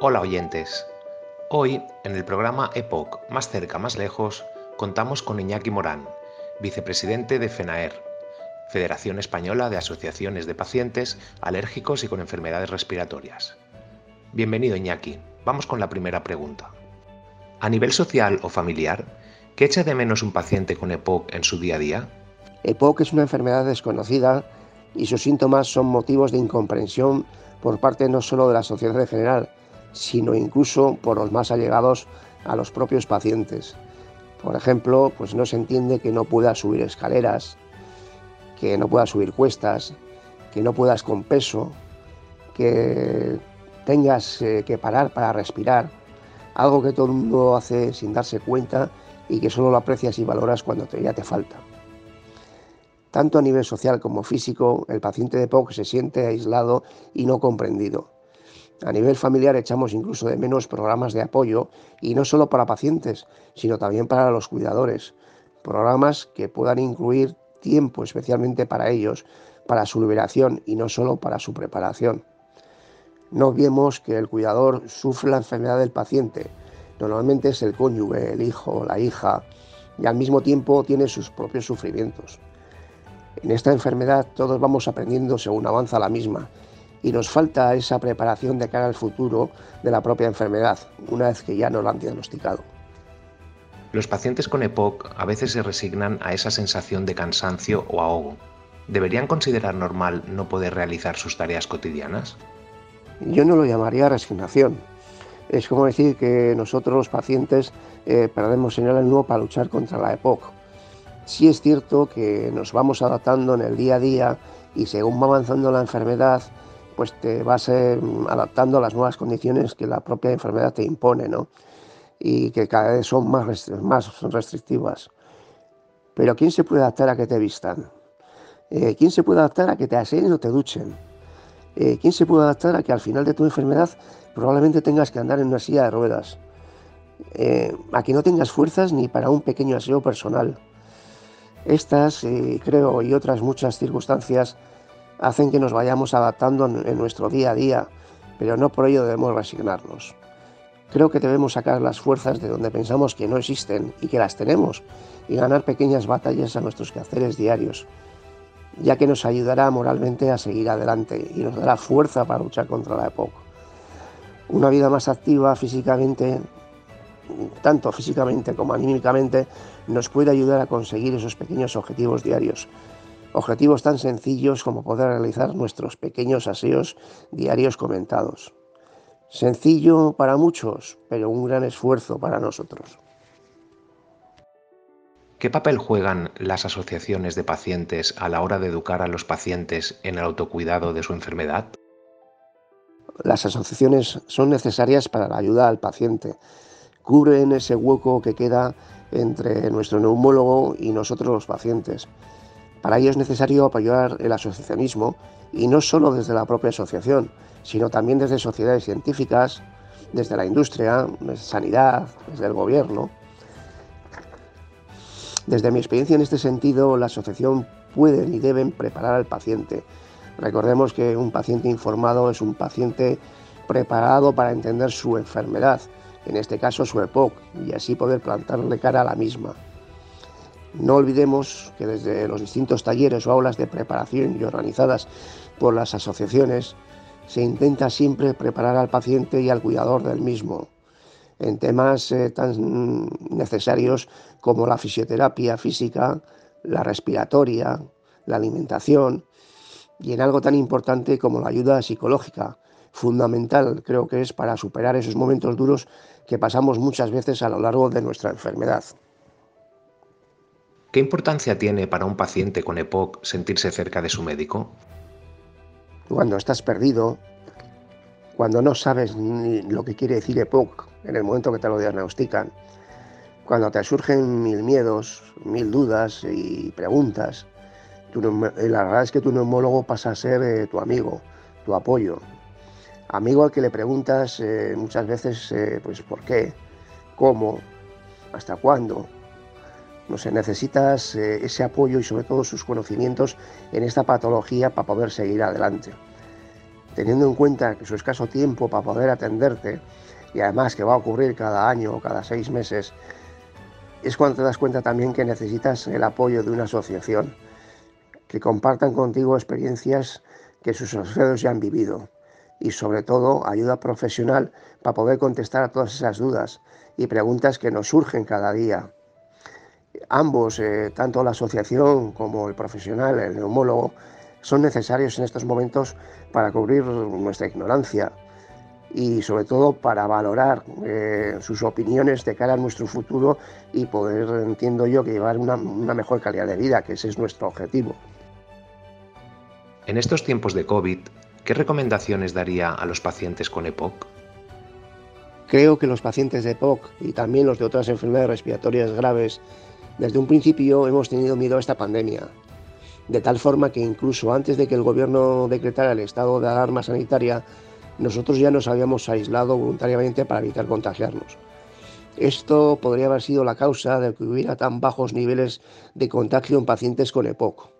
Hola oyentes. Hoy, en el programa EPOC Más cerca, más lejos, contamos con Iñaki Morán, vicepresidente de FENAER, Federación Española de Asociaciones de Pacientes Alérgicos y con Enfermedades Respiratorias. Bienvenido Iñaki. Vamos con la primera pregunta. A nivel social o familiar, ¿qué echa de menos un paciente con EPOC en su día a día? EPOC es una enfermedad desconocida y sus síntomas son motivos de incomprensión por parte no solo de la sociedad en general, sino incluso por los más allegados a los propios pacientes. Por ejemplo, pues no se entiende que no puedas subir escaleras, que no puedas subir cuestas, que no puedas con peso, que tengas eh, que parar para respirar, algo que todo el mundo hace sin darse cuenta y que solo lo aprecias y valoras cuando te, ya te falta. Tanto a nivel social como físico, el paciente de POC se siente aislado y no comprendido. A nivel familiar echamos incluso de menos programas de apoyo y no solo para pacientes, sino también para los cuidadores. Programas que puedan incluir tiempo especialmente para ellos, para su liberación y no solo para su preparación. No vemos que el cuidador sufre la enfermedad del paciente. Normalmente es el cónyuge, el hijo, la hija, y al mismo tiempo tiene sus propios sufrimientos. En esta enfermedad todos vamos aprendiendo según avanza la misma y nos falta esa preparación de cara al futuro de la propia enfermedad, una vez que ya nos la han diagnosticado. Los pacientes con EPOC a veces se resignan a esa sensación de cansancio o ahogo. ¿Deberían considerar normal no poder realizar sus tareas cotidianas? Yo no lo llamaría resignación. Es como decir que nosotros los pacientes eh, perdemos señal nuevo para luchar contra la EPOC. Sí es cierto que nos vamos adaptando en el día a día y según va avanzando la enfermedad, pues te vas eh, adaptando a las nuevas condiciones que la propia enfermedad te impone, ¿no? Y que cada vez son más, más restrictivas. Pero ¿quién se puede adaptar a que te vistan? Eh, ¿Quién se puede adaptar a que te aseen o te duchen? Eh, ¿Quién se puede adaptar a que al final de tu enfermedad probablemente tengas que andar en una silla de ruedas? a que no tengas fuerzas ni para un pequeño aseo personal. Estas, creo, y otras muchas circunstancias hacen que nos vayamos adaptando en nuestro día a día, pero no por ello debemos resignarnos. Creo que debemos sacar las fuerzas de donde pensamos que no existen y que las tenemos y ganar pequeñas batallas a nuestros quehaceres diarios, ya que nos ayudará moralmente a seguir adelante y nos dará fuerza para luchar contra la época. Una vida más activa físicamente, tanto físicamente como anímicamente, nos puede ayudar a conseguir esos pequeños objetivos diarios Objetivos tan sencillos como poder realizar nuestros pequeños aseos diarios comentados. Sencillo para muchos, pero un gran esfuerzo para nosotros. ¿Qué papel juegan las asociaciones de pacientes a la hora de educar a los pacientes en el autocuidado de su enfermedad? Las asociaciones son necesarias para la ayuda al paciente. Cubren ese hueco que queda entre nuestro neumólogo y nosotros los pacientes. Para ello es necesario apoyar el asociacionismo y no solo desde la propia asociación, sino también desde sociedades científicas, desde la industria, desde sanidad, desde el gobierno. Desde mi experiencia en este sentido, la asociación puede y deben preparar al paciente. Recordemos que un paciente informado es un paciente preparado para entender su enfermedad, en este caso su EPOC, y así poder plantarle cara a la misma. No olvidemos que desde los distintos talleres o aulas de preparación y organizadas por las asociaciones se intenta siempre preparar al paciente y al cuidador del mismo en temas eh, tan necesarios como la fisioterapia física, la respiratoria, la alimentación y en algo tan importante como la ayuda psicológica, fundamental creo que es para superar esos momentos duros que pasamos muchas veces a lo largo de nuestra enfermedad. ¿Qué importancia tiene para un paciente con EPOC sentirse cerca de su médico? Cuando estás perdido, cuando no sabes ni lo que quiere decir EPOC en el momento que te lo diagnostican, cuando te surgen mil miedos, mil dudas y preguntas, la verdad es que tu neumólogo pasa a ser eh, tu amigo, tu apoyo. Amigo al que le preguntas eh, muchas veces, eh, pues, ¿por qué? ¿Cómo? ¿Hasta cuándo? No sé, necesitas eh, ese apoyo y sobre todo sus conocimientos en esta patología para poder seguir adelante. teniendo en cuenta que su escaso tiempo para poder atenderte, y además que va a ocurrir cada año o cada seis meses, es cuando te das cuenta también que necesitas el apoyo de una asociación, que compartan contigo experiencias que sus asociados ya han vivido y sobre todo ayuda profesional para poder contestar a todas esas dudas y preguntas que nos surgen cada día. Ambos, eh, tanto la asociación como el profesional, el neumólogo, son necesarios en estos momentos para cubrir nuestra ignorancia y sobre todo para valorar eh, sus opiniones de cara a nuestro futuro y poder, entiendo yo, que llevar una, una mejor calidad de vida, que ese es nuestro objetivo. En estos tiempos de COVID, ¿qué recomendaciones daría a los pacientes con EPOC? Creo que los pacientes de EPOC y también los de otras enfermedades respiratorias graves, desde un principio hemos tenido miedo a esta pandemia, de tal forma que incluso antes de que el gobierno decretara el estado de alarma sanitaria, nosotros ya nos habíamos aislado voluntariamente para evitar contagiarnos. Esto podría haber sido la causa de que hubiera tan bajos niveles de contagio en pacientes con EPOC.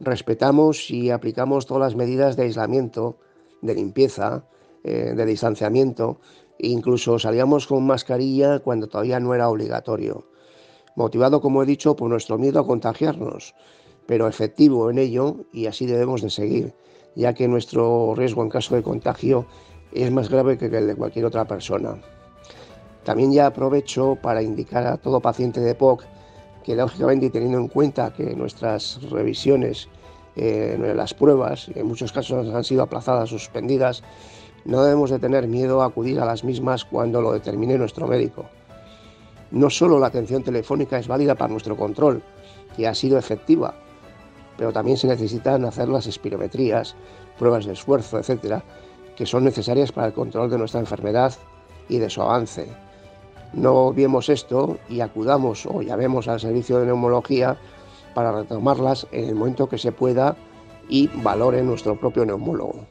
Respetamos y aplicamos todas las medidas de aislamiento, de limpieza, eh, de distanciamiento, e incluso salíamos con mascarilla cuando todavía no era obligatorio, motivado, como he dicho, por nuestro miedo a contagiarnos pero efectivo en ello y así debemos de seguir, ya que nuestro riesgo en caso de contagio es más grave que el de cualquier otra persona. También ya aprovecho para indicar a todo paciente de POC que lógicamente teniendo en cuenta que nuestras revisiones, eh, las pruebas, en muchos casos han sido aplazadas, suspendidas, no debemos de tener miedo a acudir a las mismas cuando lo determine nuestro médico. No solo la atención telefónica es válida para nuestro control, que ha sido efectiva, pero también se necesitan hacer las espirometrías, pruebas de esfuerzo, etcétera, que son necesarias para el control de nuestra enfermedad y de su avance. No olvidemos esto y acudamos o llamemos al servicio de neumología para retomarlas en el momento que se pueda y valore nuestro propio neumólogo.